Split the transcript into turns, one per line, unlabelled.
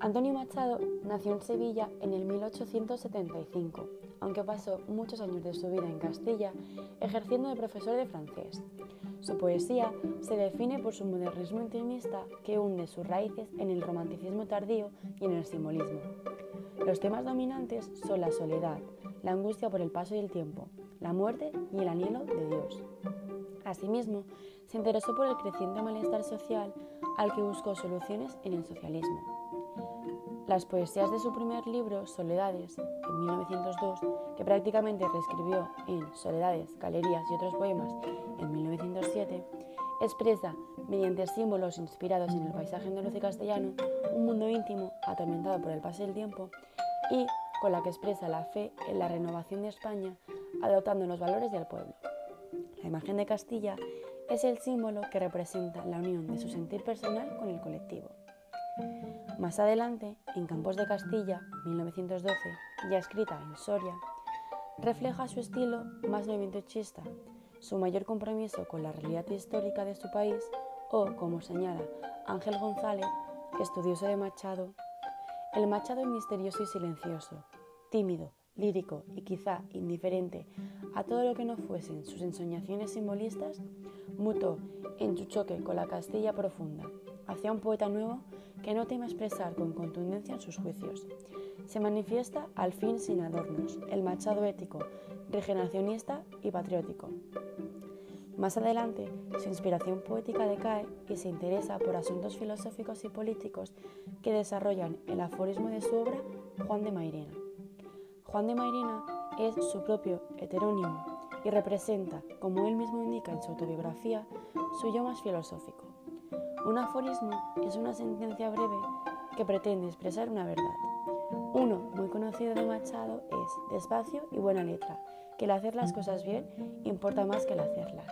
Antonio Machado nació en Sevilla en el 1875, aunque pasó muchos años de su vida en Castilla ejerciendo de profesor de francés. Su poesía se define por su modernismo intimista que hunde sus raíces en el romanticismo tardío y en el simbolismo. Los temas dominantes son la soledad, la angustia por el paso del tiempo, la muerte y el anhelo de Dios. Asimismo, se interesó por el creciente malestar social al que buscó soluciones en el socialismo. Las poesías de su primer libro, Soledades, en 1902, que prácticamente reescribió en Soledades, Galerías y otros poemas en 1907, expresa, mediante símbolos inspirados en el paisaje andaluz y castellano, un mundo íntimo atormentado por el paso del tiempo y con la que expresa la fe en la renovación de España, adoptando los valores del pueblo. La imagen de Castilla es el símbolo que representa la unión de su sentir personal con el colectivo. Más adelante, en Campos de Castilla, 1912, ya escrita en Soria, refleja su estilo más noventochista, su mayor compromiso con la realidad histórica de su país o, como señala Ángel González, estudioso de Machado, el Machado misterioso y silencioso, tímido, lírico y quizá indiferente a todo lo que no fuesen sus ensoñaciones simbolistas, mutó en su choque con la Castilla profunda, hacia un poeta nuevo que no teme expresar con contundencia sus juicios. Se manifiesta al fin sin adornos, el machado ético, regeneracionista y patriótico. Más adelante, su inspiración poética decae y se interesa por asuntos filosóficos y políticos que desarrollan el aforismo de su obra Juan de Mairena. Juan de Mairena es su propio heterónimo y representa, como él mismo indica en su autobiografía, su yo más filosófico. Un aforismo es una sentencia breve que pretende expresar una verdad. Uno muy conocido de Machado es despacio y buena letra, que el hacer las cosas bien importa más que el hacerlas.